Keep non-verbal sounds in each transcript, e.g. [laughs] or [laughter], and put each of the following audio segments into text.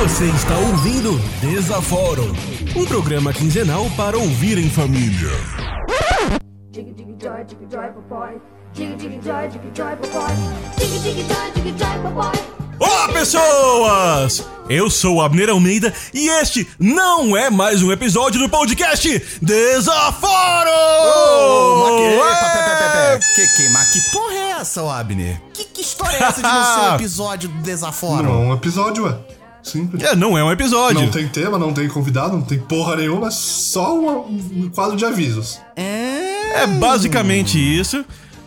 Você está ouvindo Desaforo, um programa quinzenal para ouvir em família. Olá, pessoas! Eu sou o Abner Almeida e este não é mais um episódio do podcast Desaforo! Mas que, É! pé, pé, pé, pé. que, que, mas que porra é essa, ô Abner? Que, que história é essa de não ser um [laughs] episódio do Desaforo? Não, é um episódio, ué. Simples. É, não é um episódio. Não tem tema, não tem convidado, não tem porra nenhuma, só um, um quadro de avisos. É... É basicamente isso.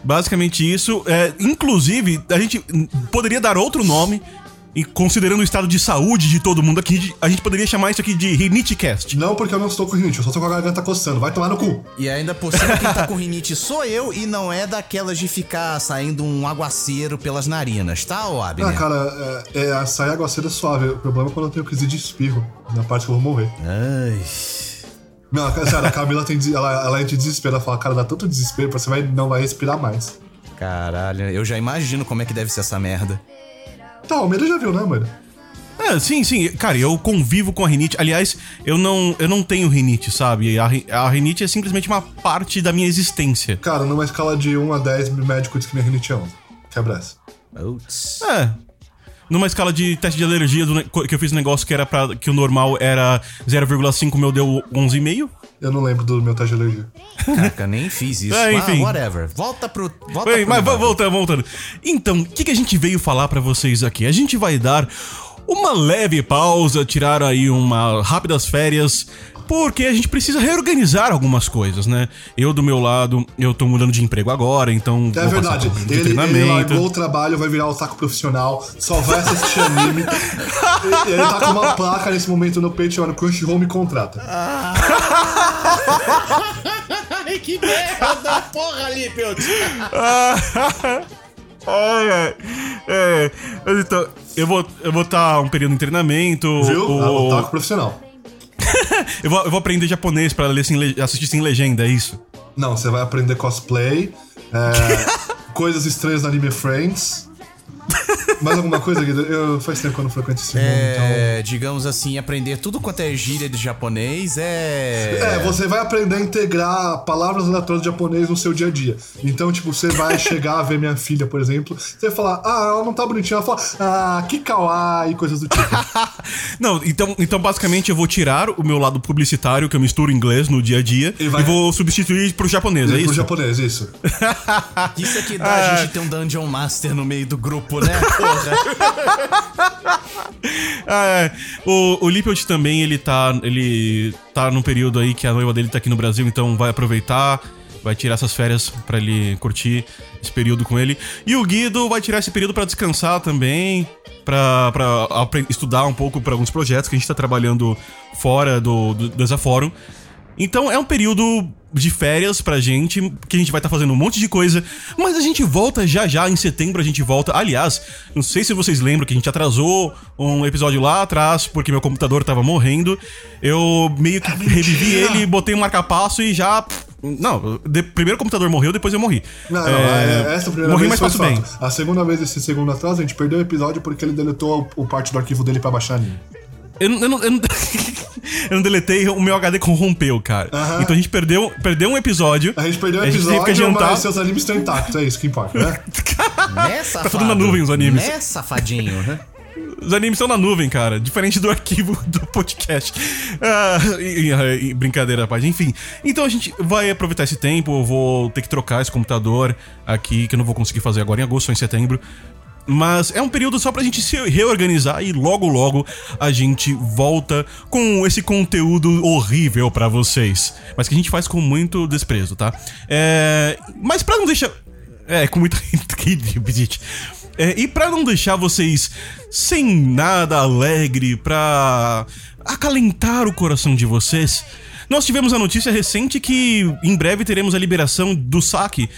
Basicamente isso. É, inclusive, a gente poderia dar outro nome. E considerando o estado de saúde de todo mundo aqui, a gente poderia chamar isso aqui de Rinitecast. Não porque eu não estou com rinite, eu só tô com a garganta coçando. Vai tomar no cu. E ainda por cima, quem tá com rinite sou eu e não é daquelas de ficar saindo um aguaceiro pelas narinas, tá, ô Abner? Ah, cara, é, é sair aguaceira suave. O problema é quando eu tenho crise de espirro, na parte que eu vou morrer. Ai... Não, sério, a Camila tem, ela, ela é de desespero. Ela fala, cara, dá tanto desespero, você vai, não vai respirar mais. Caralho, eu já imagino como é que deve ser essa merda. Tá, o Almeida já viu, né, mano? É, sim, sim. Cara, eu convivo com a rinite. Aliás, eu não, eu não tenho rinite, sabe? A, a rinite é simplesmente uma parte da minha existência. Cara, numa escala de 1 a 10, meu médico diz que minha rinite é 11. Quebra essa. Putz. É. Numa escala de teste de alergia do que eu fiz um negócio que era para que o normal era 0,5, o meu deu 11,5. Eu não lembro do meu teste de alergia. Caraca, nem fiz isso. [laughs] É, enfim. Ah, whatever. Volta pro. Volta Bem, pro mas vo- voltando, voltando. Então, o que, que a gente veio falar pra vocês aqui? A gente vai dar uma leve pausa, tirar aí uma rápidas férias, porque a gente precisa reorganizar algumas coisas, né? Eu do meu lado, eu tô mudando de emprego agora, então É vou verdade. passar por um Ele, ele treinamento. largou o trabalho, vai virar otaku profissional, só vai assistir anime. E- ele tá com uma placa nesse momento no peito chamando Crunchyroll me contrata. Ai, que merda, porra, Lippelt. [laughs] Ai, ai. É, mas então, eu vou eu vou estar um período em treinamento. Viu? o- Ah, otaku profissional. [laughs] eu, vou, eu vou aprender japonês pra ler sem, assistir sem legenda, é isso? Não, você vai aprender cosplay, é, [laughs] coisas estranhas no anime Friends. Mais alguma coisa, Guido? Eu, faz tempo que eu não frequento esse mundo, então... É, digamos assim, aprender tudo quanto é gíria de japonês é. É, você vai aprender a integrar palavras aleatórias de japonês no seu dia a dia. Então, tipo, você vai [laughs] chegar a ver minha filha, por exemplo, você vai falar, ah, ela não tá bonitinha. Ela fala, ah, que kawaii, coisas do tipo. [laughs] Não, então, então basicamente eu vou tirar o meu lado publicitário, que eu misturo inglês no dia a dia, e, E vai- vou substituir pro japonês, é Pro isso? japonês, isso. [laughs] Isso aqui dá a gente ter um Dungeon Master no meio do grupo, né? Porra. [laughs] Ah, é. O, o Lippelt também, ele tá, ele tá num período aí que a noiva dele tá aqui no Brasil, então vai aproveitar, vai tirar essas férias pra ele curtir esse período com ele. E o Guido vai tirar esse período pra descansar também, apre- estudar um pouco pra alguns projetos que a gente tá trabalhando fora do, do Desafórum. Então é um período de férias pra gente, que a gente vai estar fazendo um monte de coisa, mas a gente volta já já, em setembro a gente volta. Aliás, não sei se vocês lembram que a gente atrasou um episódio lá atrás, porque meu computador tava morrendo. Eu meio que revivi ele, botei um marca-passo e já. Não, de- primeiro o computador morreu, depois eu morri. Não, não, É, é, essa primeira morri, vez mas foi bem. A segunda vez, esse segundo atrás, a gente perdeu o episódio porque ele deletou o, o parte do arquivo dele pra baixar anime. Eu, não- eu, não, eu, não, [laughs] eu não deletei, o meu HD corrompeu, cara. Aham. Então a gente perdeu, perdeu um episódio. A gente perdeu o A gente teve episódio, que adiantar. mas seus animes estão intactos, é isso que importa, né? [laughs] Né, safado? tudo na nuvem, os animes. Né, safadinho? né? Os animes estão na nuvem, cara. Diferente do arquivo [laughs] do podcast. Ah, e- e- e brincadeira, rapaz. Enfim. Então a gente vai aproveitar esse tempo. Eu vou ter que trocar esse computador aqui, que eu não vou conseguir fazer agora em agosto ou em setembro. Mas é um período só pra gente se reorganizar e logo logo a gente volta com esse conteúdo horrível pra vocês. Mas que a gente faz com muito desprezo, tá? É... Mas pra não deixar. É, com. [laughs] Repetite. É, e pra não deixar vocês sem nada alegre, pra acalentar o coração de vocês, nós tivemos a notícia recente que em breve teremos a liberação do saque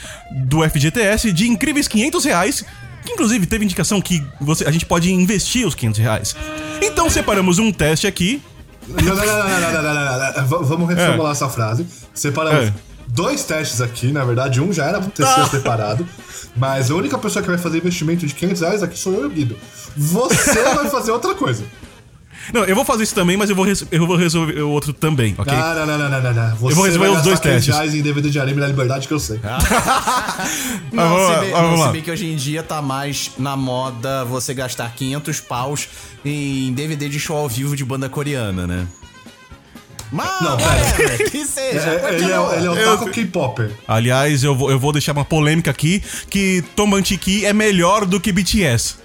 do FGTS de incríveis 500 reais inclusive teve indicação que você, a gente pode investir os 500 reais. Então separamos um teste aqui. Não, não, não, não, não, Vamos reformular é. essa frase. Separamos é. dois testes aqui, na verdade, um já era pra ter sido ah. separado, mas a única pessoa que vai fazer investimento de 500 reais aqui sou eu e o Guido. Você [laughs] vai fazer outra coisa. Não, eu vou fazer isso também, mas eu vou, res- eu vou resolver o outro também, ok? Não, não, não, não, não, não. Você vou resolver vai os dois gastar 500 testes. reais em DVD de anime na liberdade que eu sei. [laughs] Não, vamos se lá, vamos não, se bem que hoje em dia tá mais na moda você gastar 500 paus em DVD de show ao vivo de banda coreana, né? Mas, Não, whatever, [laughs] que seja. É, ele, continua. é, ele é o Eu- Taco K-Popper. Aliás, eu vou, eu vou deixar uma polêmica aqui, que Tomanchiki é melhor do que BTS.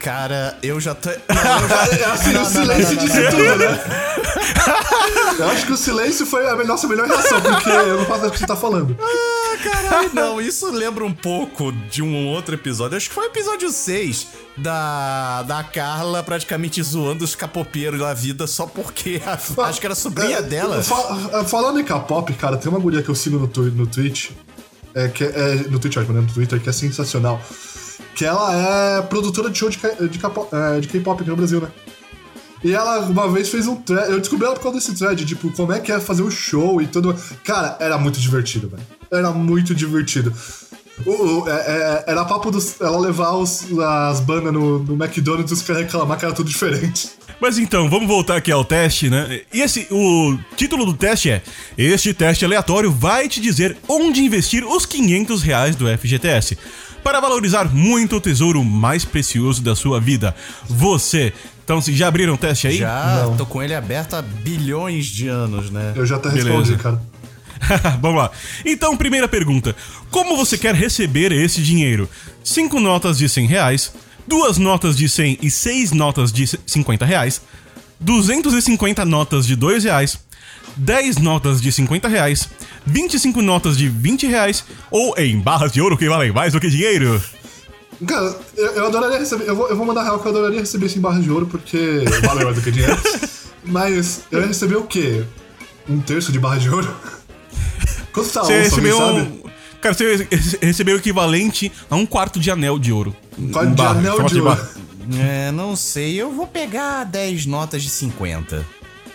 Cara, eu já tô. Não, eu já... [laughs] É assim, Não, o silêncio não, disse tudo, né? Eu acho que o silêncio foi a nossa melhor reação, porque eu não faço do que você tá falando. Caralho, não, isso lembra um pouco de um outro episódio. Acho que foi o episódio 6 da, da Carla praticamente zoando os capopeiros da vida só porque a- acho que era a sobrinha É, dela. fa- falando em K-pop, cara, tem uma guria que eu sigo no, no Twitch, é, que é, no Twitch, ótimo, né, no Twitter, que é sensacional. Que ela é produtora de show de, é, de K-pop aqui no Brasil, né? E ela uma vez fez um thread. Eu descobri ela por causa desse thread, tipo, como é que é fazer um show e tudo. Cara, era muito divertido, velho. Era muito divertido. O, o- é- é- era papo dos, ela levar os- as bandas no, no McDonald's e reclamar que era tudo diferente. Mas então, vamos voltar aqui ao teste, né? E esse, o título do teste é: Este teste aleatório vai te dizer onde investir os 500 reais do FGTS para valorizar muito o tesouro mais precioso da sua vida. Você. Então, se já abriram o teste aí? Já Não. tô com ele aberto há bilhões de anos, né? Eu já até Beleza. respondi, cara. [laughs] Vamos lá. Então, primeira pergunta: Como você quer receber esse dinheiro? Cinco notas de 100 reais, duas notas de 100 e seis notas de 50 reais, 250 notas de 2 reais, 10 notas de 50 reais, 25 notas de 20 reais ou em barras de ouro que valem mais do que dinheiro? Cara, eu, eu adoraria receber. Eu vou, eu vou mandar real que eu adoraria receber isso em barras de ouro, porque valeu mais do que dinheiro. [laughs] Mas eu ia receber o quê? Um terço de barra de ouro? Quanto tá Você onça, recebeu um. Cara, você recebeu o equivalente a um quarto de anel de ouro. Um quarto de Barra, anel formato de ouro. É, não sei. Eu vou pegar 10 notas de 50.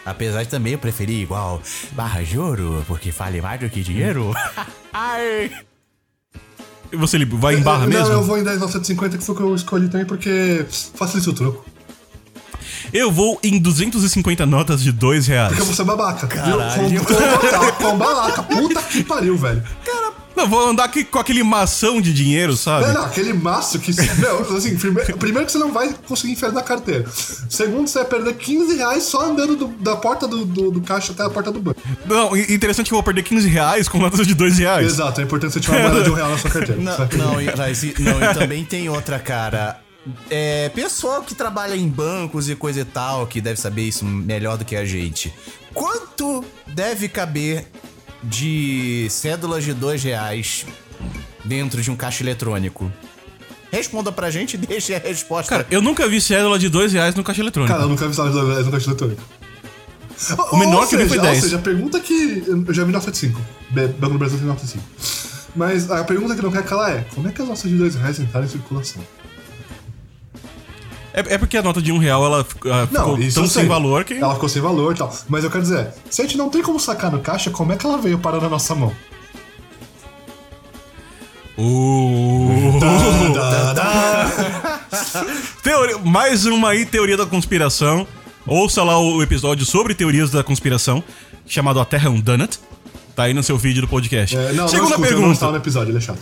Apesar de também eu preferir igual barra de ouro, porque vale mais do que dinheiro. [laughs] Ai. E Você vai em barra não, mesmo? eu vou em 10 notas de 50, que foi o que eu escolhi também, porque facilita o troco. Eu vou em 250 notas de 2 reais. Porque eu vou ser babaca. Caralho. Com, com, com babaca. Puta que pariu, velho. Não, vou andar aqui com aquele mação de dinheiro, sabe? Não, não, aquele maço que. Meu, assim, primeiro, primeiro que você não vai conseguir enfiar na carteira. Segundo, você vai perder 15 reais só andando do- da porta do, do, do caixa até a porta do banco. Não, interessante que eu vou perder 15 reais com notas de 2 reais. Exato, é importante você tirar uma moeda de um real na sua carteira. Não, não, e, mas e- não, e também tem outra, cara. É, pessoal que trabalha em bancos e coisa e tal, que deve saber isso melhor do que a gente. Quanto deve caber de cédulas de dois reais dentro de um caixa eletrônico? Responda pra gente e [laughs] deixe a resposta. Cara, eu nunca vi cédula de 2 reais no caixa eletrônico. Cara, eu nunca vi salário de dois no caixa eletrônico. O menor Ou que eu vi foi seja, 10. Ou seja, a pergunta que. Eu já vi nota de 5. Banco do Brasil tem nota de 5. Mas a pergunta que não quer calar é: como é que as notas de 2 reais entraram em circulação? É, é porque a nota de 1 real ela fic- ah, ficou isso tão sem valor que. Ela ficou sem valor e tal. Mas eu quero dizer, se a gente não tem como sacar no caixa, como é que ela veio parar na nossa mão? Uh. Da, da. Teoria- mais uma aí, teoria da conspiração. Ouça lá o episódio sobre teorias da conspiração, chamado A Terra é um Donut. Tá aí no seu vídeo do podcast. É, não, Segunda não escuta, pergunta. no episódio, ele é chato.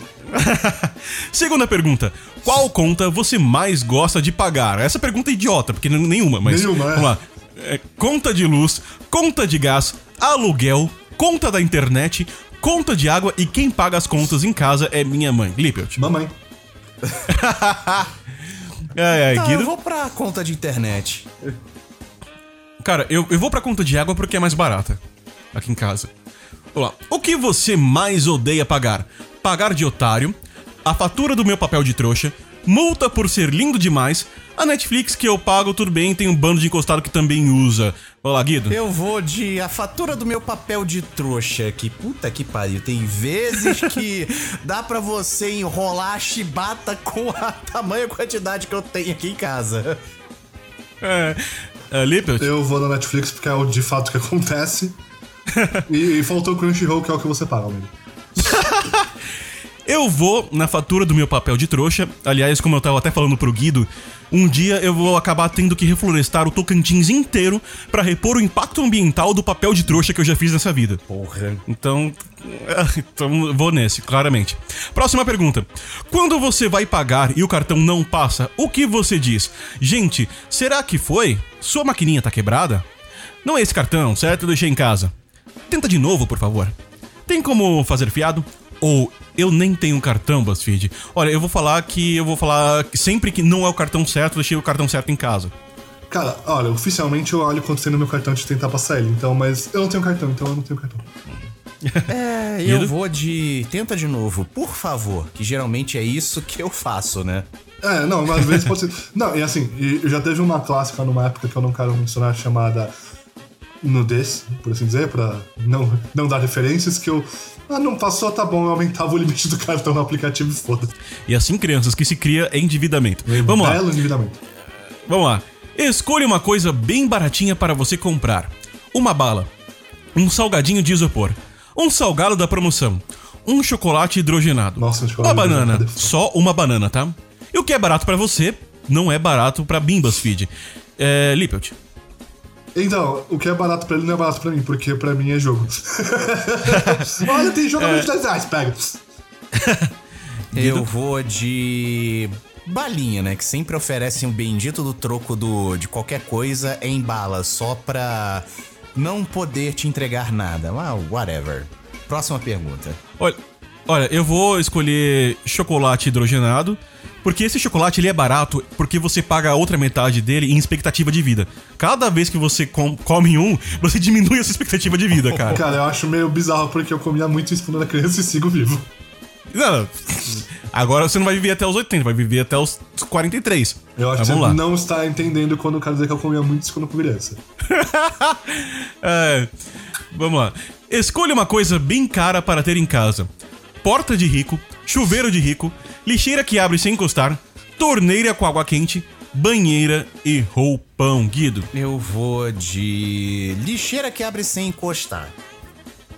[laughs] Segunda pergunta. Qual conta você mais gosta de pagar? Essa pergunta é idiota, porque nenhuma, mas. Nenhuma, é. Vamos lá. É, conta de luz, conta de gás, aluguel, conta da internet, conta de água e quem paga as contas em casa é minha mãe. Lippelt. Mamãe. [laughs] Ai, ai, Tá, Guido. eu vou pra conta de internet. Cara, eu, eu vou pra conta de água porque é mais barata. Aqui em casa. Vamos lá. O que você mais odeia pagar? Pagar de otário, a fatura do meu papel de trouxa, multa por ser lindo demais, a Netflix que eu pago, tudo bem, tem um bando de encostado que também usa. Vamos lá, Guido. Eu vou de a fatura do meu papel de trouxa, que puta que pariu. Tem vezes que [laughs] dá pra você enrolar a chibata com a tamanha quantidade que eu tenho aqui em casa. É, é, Lippert? Eu vou na Netflix porque é o de fato que acontece. [laughs] e, e faltou o Crunchyroll, que é o que você paga, amigo. [laughs] Eu vou na fatura do meu papel de trouxa. Aliás, como eu tava até falando pro Guido, um dia eu vou acabar tendo que reflorestar o Tocantins inteiro pra repor o impacto ambiental do papel de trouxa que eu já fiz nessa vida. Porra. Então, [laughs] então vou nesse, claramente. Próxima pergunta. Quando você vai pagar e o cartão não passa, o que você diz? Gente, será que foi? Sua maquininha tá quebrada? Não é esse cartão, certo? Eu deixei em casa. Tenta de novo, por favor. Tem como fazer fiado? Ou eu nem tenho cartão, BuzzFeed. Olha, eu vou falar que eu vou falar que sempre que não é o cartão certo, eu deixei o cartão certo em casa. Cara, olha, oficialmente eu olho quanto tem no meu cartão de tentar passar ele, então, mas eu não tenho cartão, então eu não tenho cartão. [laughs] É, [laughs] eu vou de. Tenta de novo, por favor. Que geralmente é isso que eu faço, né? É, não, mas às vezes pode ser. Não, e assim, e já teve uma clássica numa época que eu não quero mencionar chamada nudez, por assim dizer, pra não, não dar referências, que eu. Ah, não passou, tá bom, eu aumentava o limite do cartão no aplicativo e foda. E assim, crianças, que se cria é endividamento. Vamos lá. Belo endividamento. Vamos lá. Escolha uma coisa bem baratinha para você comprar: uma bala, um salgadinho de isopor, um salgado da promoção, um chocolate hidrogenado, Nossa, um uma chocolate banana, hidrogenado é só uma banana, tá? E o que é barato pra você não é barato pra Bimbas Feed. É, Lippelt. Então, o que é barato pra ele não é barato pra mim, porque pra mim é jogo. [laughs] Olha, tem jogo a 22 reais, pega. [laughs] Eu vou de. Balinha, né? Que sempre oferecem o bendito do troco do, de qualquer coisa em bala, só pra não poder te entregar nada. Ah, whatever. Próxima pergunta. Olha, olha, eu vou escolher chocolate hidrogenado, porque esse chocolate ele é barato porque você paga a outra metade dele em expectativa de vida. Cada vez que você com- come um, você [laughs] diminui essa expectativa de vida, cara. Cara, eu acho meio bizarro porque eu comia muito isso quando era criança e sigo vivo. Não. Agora você não vai viver até os 80, vai viver até os 43. Eu acho Mas que você lá. não está entendendo quando eu quero dizer que eu comia muito isso quando criança. [laughs] É, vamos lá. Escolha uma coisa bem cara para ter em casa: porta de rico, chuveiro de rico, lixeira que abre sem encostar, torneira com água quente, banheira e roupão. Guido. Eu vou de. lixeira que abre sem encostar.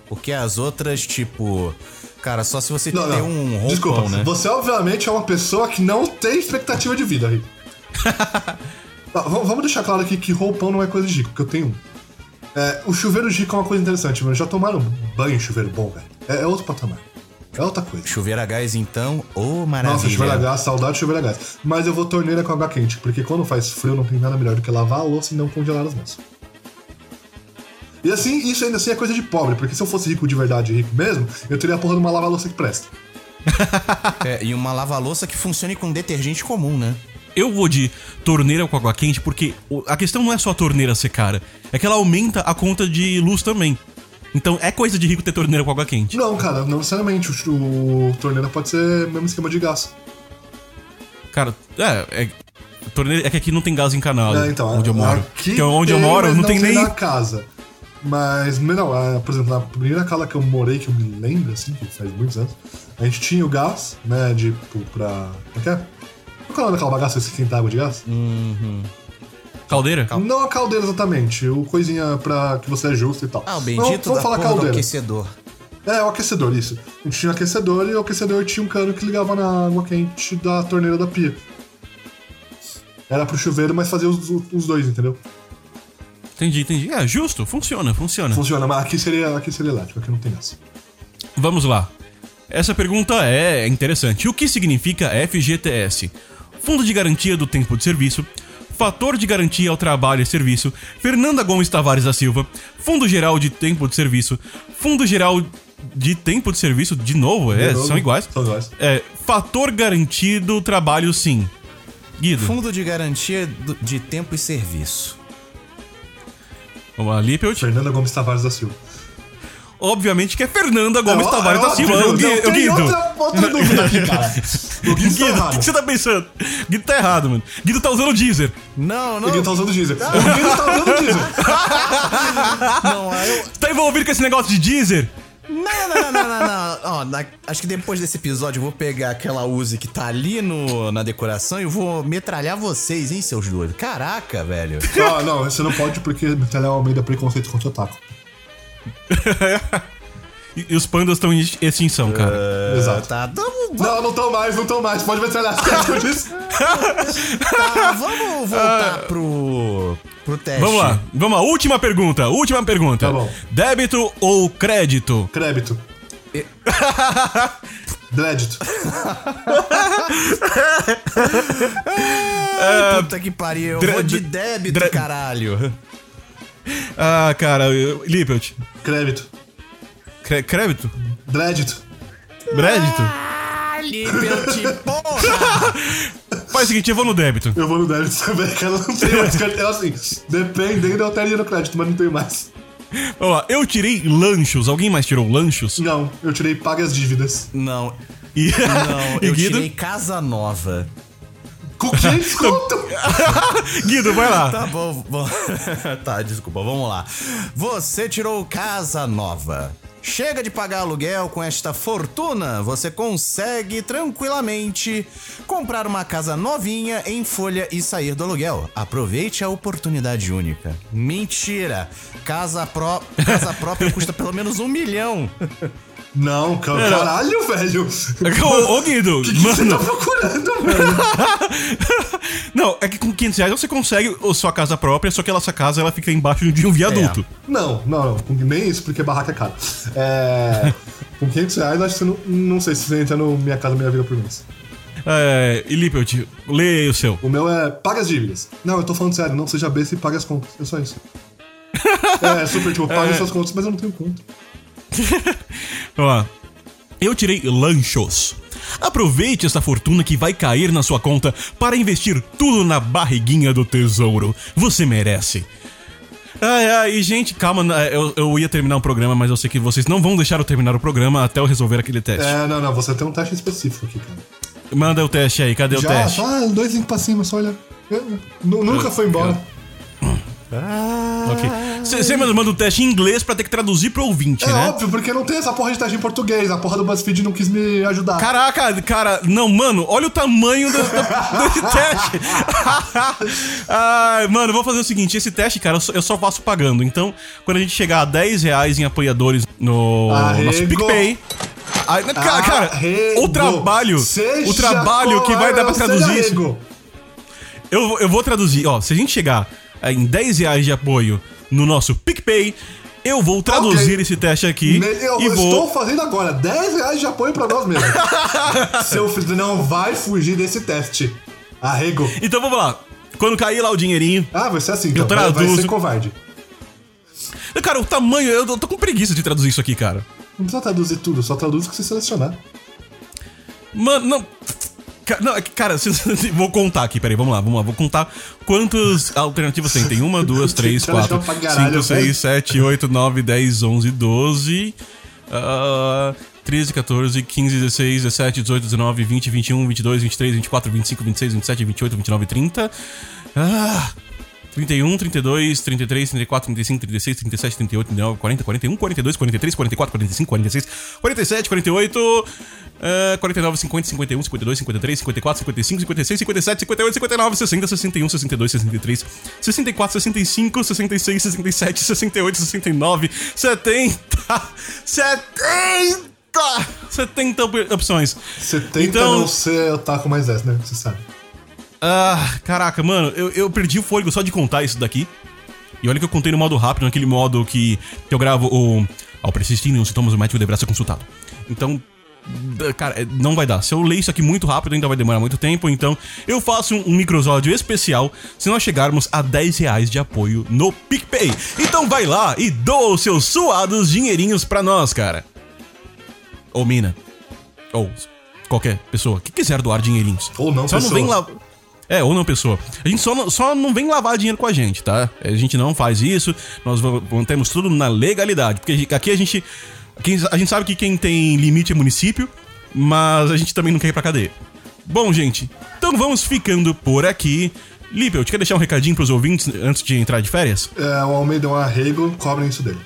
Porque as outras, tipo. Cara, só se você Não, tem não. um roupão, Desculpa, né? você obviamente é uma pessoa que não tem expectativa de vida. Tá, [laughs] v- vamos deixar claro aqui que roupão não é coisa de rico, porque eu tenho um. É, o chuveiro de rico é uma coisa interessante, mano. Já tomaram banho em chuveiro bom, velho? É, é outro patamar. É outra coisa. Chuveiro a gás, então. Ô, maravilha. Nossa, chuveiro a gás, saudade de chuveiro a gás. Mas eu vou torneira com água quente, porque quando faz frio não tem nada melhor do que lavar a louça e não congelar as mãos. E assim, isso ainda assim é coisa de pobre, porque se eu fosse rico de verdade, rico mesmo, eu teria a porra de uma lava-louça que presta. [laughs] É, e uma lava-louça que funcione com detergente comum, né? Eu vou de torneira com água quente porque a questão não é só a torneira ser cara, é que ela aumenta a conta de luz também. Então é coisa de rico ter torneira com água quente. Não, cara, não necessariamente. O, o torneira pode ser mesmo esquema de gás. Cara, é, é torneira é que aqui não tem gás encanado É, então, onde eu moro. Aqui Porque onde eu tem, moro mas não tem nem na casa. Mas, não, é, por exemplo, na primeira casa que eu morei, que eu me lembro, assim, que faz muitos anos, a gente tinha o gás, né, de, tipo, pra... Como é que é? Qual que é o nome daquela bagaça que esquenta água de gás? Caldeira. Não a caldeira exatamente, o coisinha pra que você ajusta e tal. Ah, o bendito vamos, vamos da falar porra do caldeira. aquecedor. É, o aquecedor, isso. A gente tinha um aquecedor e o aquecedor tinha um cano que ligava na água quente da torneira da pia. Era pro chuveiro, mas fazia os, os dois, entendeu? Entendi, entendi. É, justo, funciona, funciona. Funciona, mas aqui seria, aqui seria elétrico, aqui não tem essa. Vamos lá. Essa pergunta é interessante. O que significa FGTS? Fundo de Garantia do Tempo de Serviço, Fator de Garantia ao Trabalho e Serviço, Fernanda Gomes Tavares da Silva, Fundo Geral de Tempo de Serviço, Fundo Geral de Tempo de Serviço, de novo, é, De novo, são iguais. São iguais. É, fator Garantido Trabalho Sim. Guido, Fundo de garantia de tempo e serviço. vamos lá, Lippelt. Fernanda Gomes Tavares da Silva. Obviamente que é Fernanda Gomes É, Tavares é da Silva. O não o tem Guido. outra, outra dúvida aqui, cara. [laughs] O Guido tá Guido, o errado. que você tá pensando? Guido tá errado, mano. Guido tá usando o Deezer. Não, O não. Guido tá usando o Deezer. O Guido tá usando o Deezer. [laughs] Não, eu. Tá envolvido com esse negócio de Deezer? Não, não, não, não, não, não. Ó, na- acho que depois desse episódio eu vou pegar aquela Uzi que tá ali no, na decoração e eu vou metralhar vocês, hein, seus doidos. Caraca, velho. Ah, não, você não pode porque Metalhar Almeida é preconceito contra o otaku. [laughs] E, e os pandas estão em extinção, cara. Exato. Tá, vamos, Não, não tô mais, não tô mais. Pode metralhar as cartas. [laughs] Tá, vamos voltar pro, pro teste. Vamos lá, vamos lá. Última pergunta, última pergunta. Tá bom. Débito ou crédito? Crédito. [laughs] Crédito. Ai, puta que pariu. Eu vou de débito, caralho. [laughs] Ah, cara, Lippelt. Crédito. Cre- crédito? Crédito. Crédito? Ah, Lippelt, porra! [laughs] Faz o seguinte, eu vou no débito. Eu vou no débito também, [laughs] cara. Não tenho mais crédito. Assim, dependendo, eu teria no crédito, mas não tenho mais. Vamos lá, eu tirei lanchos. Alguém mais tirou lanchos? Não, eu tirei pague as dívidas. Não, E, não, e eu Guido? tirei casa nova. Com que desconto? [laughs] Guido, vai lá. Tá bom, bom. [laughs] tá, desculpa, vamos lá. Você tirou casa nova. Chega de pagar aluguel com esta fortuna, você consegue tranquilamente comprar uma casa novinha em folha e sair do aluguel. Aproveite a oportunidade única. Mentira! Casa, pró casa própria custa pelo menos um milhão. Não, Era- caralho, velho. [laughs] Ô, ô, Guido, O que, que você mano. tá procurando, velho? [laughs] Não, é que com 500 reais você consegue a sua casa própria, só que essa casa ela fica embaixo de um viaduto. Não, não, não. Com- Nem isso, porque barraca é caro. É. [laughs] Com 500 reais, acho que você não. Não sei se você entra no Minha Casa Minha Vida por mês. É, e Lippelt, lê o seu. O meu é paga as dívidas. Não, eu tô falando sério, não seja besta e pague as contas. É só isso. É, super, tipo, pague suas contas, mas eu não tenho conta. [laughs] Lá. Eu tirei lanchos. Aproveite essa fortuna que vai cair na sua conta para investir tudo na barriguinha do tesouro. Você merece. Ai, ai, gente, calma, eu, eu ia terminar o programa, mas eu sei que vocês não vão deixar eu terminar o programa até eu resolver aquele teste. É, não, não, você tem um teste específico aqui, cara. Manda o teste aí, cadê o Já, teste? só dois links pra cima, só olha. Nu- Nunca foi embora. Ok. Você manda, manda o teste em inglês pra ter que traduzir pro ouvinte, É né? óbvio, porque não tem essa porra de teste em português. A porra do BuzzFeed não quis me ajudar. Caraca, cara, não, mano, olha o tamanho do, do- desse [laughs] teste. [laughs] Ai, mano, eu vou fazer o seguinte: esse teste, cara, eu só, eu só faço pagando. Então, quando a gente chegar a 10 reais em apoiadores no Arrego. nosso PicPay. Ai, cara, cara, Arrego. o trabalho, Seja o trabalho que vai dar pra traduzir isso. Eu, eu vou traduzir, ó. Se a gente chegar em 10 reais de apoio no nosso PicPay, eu vou traduzir Ok. esse teste aqui Eu e vou. estou fazendo agora 10 reais de apoio pra nós mesmos. [laughs] Seu filho não vai fugir desse teste. Arrego. Então vamos lá. Quando cair lá o dinheirinho. Ah, vai ser assim, então. Eu Vai, vai traduzo. ser covarde. Cara, o tamanho, eu tô com preguiça de traduzir isso aqui, cara. Não precisa traduzir tudo, só traduz o que você selecionar. Mano, não. Não, é que, cara, [laughs] vou contar aqui, peraí, vamos lá, vamos lá. Vou contar quantas alternativas tem. Tem uma, duas, três, quatro, cinco, seis, sete, oito, nove, dez, onze, doze, ah, 13, 14, 15, 16, 17, 18, 19, 20, 21, 22, 23, 24, 25, 26, 27, 28, 29, 30. Ah, 31, 32, 33, 34, 35, 36, 37, 38, 39, 40, 41, 42, 43, 44, 45, 46, 47, 48, eh, 49, 50, 51, 52, 53, 54, 55, 56, 57, 58, 59, 60, 61, 62, 63, 64, 65, 66, 67, 68, 69, 70, 70! 70 op- opções. Você tenta Então- não ser otaku mais 10, né? Você sabe. Ah, caraca, mano, eu, eu perdi o fôlego só de contar isso daqui. E olha que eu contei no modo rápido, naquele modo que, eu gravo o. Ao persistirem os sintomas, o médico deverá ser consultado. Então, cara, é, não vai dar. Se eu ler isso aqui muito rápido, ainda vai demorar muito tempo. Então, eu faço um, um microsódio especial se nós chegarmos a 10 reais de apoio no PicPay. Então vai lá e doa os seus suados dinheirinhos pra nós, cara. Ou mina. Ou qualquer pessoa que quiser doar dinheirinhos. Ou não Só não vem lá. É, ou não pessoa. A gente só não, só não vem lavar dinheiro com a gente, tá? A gente não faz isso. Nós mantemos tudo na legalidade. Porque aqui a gente. a gente sabe que quem tem limite é município, mas a gente também não quer ir pra cadeia. Bom, gente, então vamos ficando por aqui. Lippel, quer deixar um recadinho pros ouvintes antes de entrar de férias? É, o Almeida é um arrego, cobrem isso dele.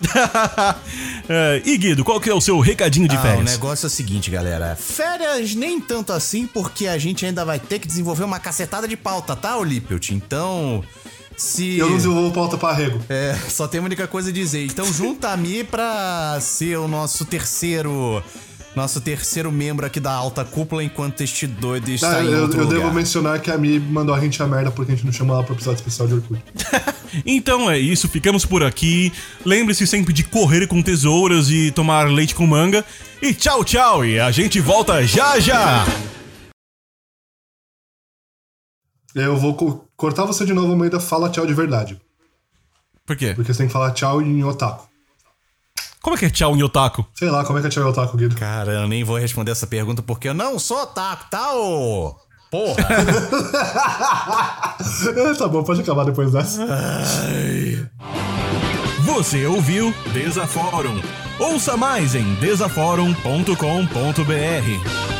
[laughs] É, e Guido, qual que é o seu recadinho de Ah, o férias? negócio é o seguinte, galera. Férias nem tanto assim, porque a gente ainda vai ter que desenvolver uma cacetada de pauta, tá, Olípio? Então, se... Eu não desenvolvo pauta pra arrego. É, só tem uma única coisa a dizer. Então junta a Mi pra ser o nosso terceiro Nosso terceiro membro aqui da alta cúpula, enquanto este doido está Ah, em eu, outro eu lugar. devo mencionar que a Mi mandou a gente a merda porque a gente não chamou ela pro episódio especial de Orkut. [laughs] Então é isso, ficamos por aqui. Lembre-se sempre de correr com tesouras e tomar leite com manga. E tchau, tchau, e a gente volta já já! Eu vou co- cortar você de novo no meio da fala tchau de verdade. Por quê? Porque você tem que falar tchau em otaku. Como é que é tchau em otaku? Sei lá, como é que é tchau em otaku, Guido? Cara, eu nem vou responder essa pergunta porque eu não sou otaku, tá, ô? Porra! [laughs] Tá bom, pode acabar depois dessa. Você ouviu Desaforum. Ouça mais em desaforum.com.br.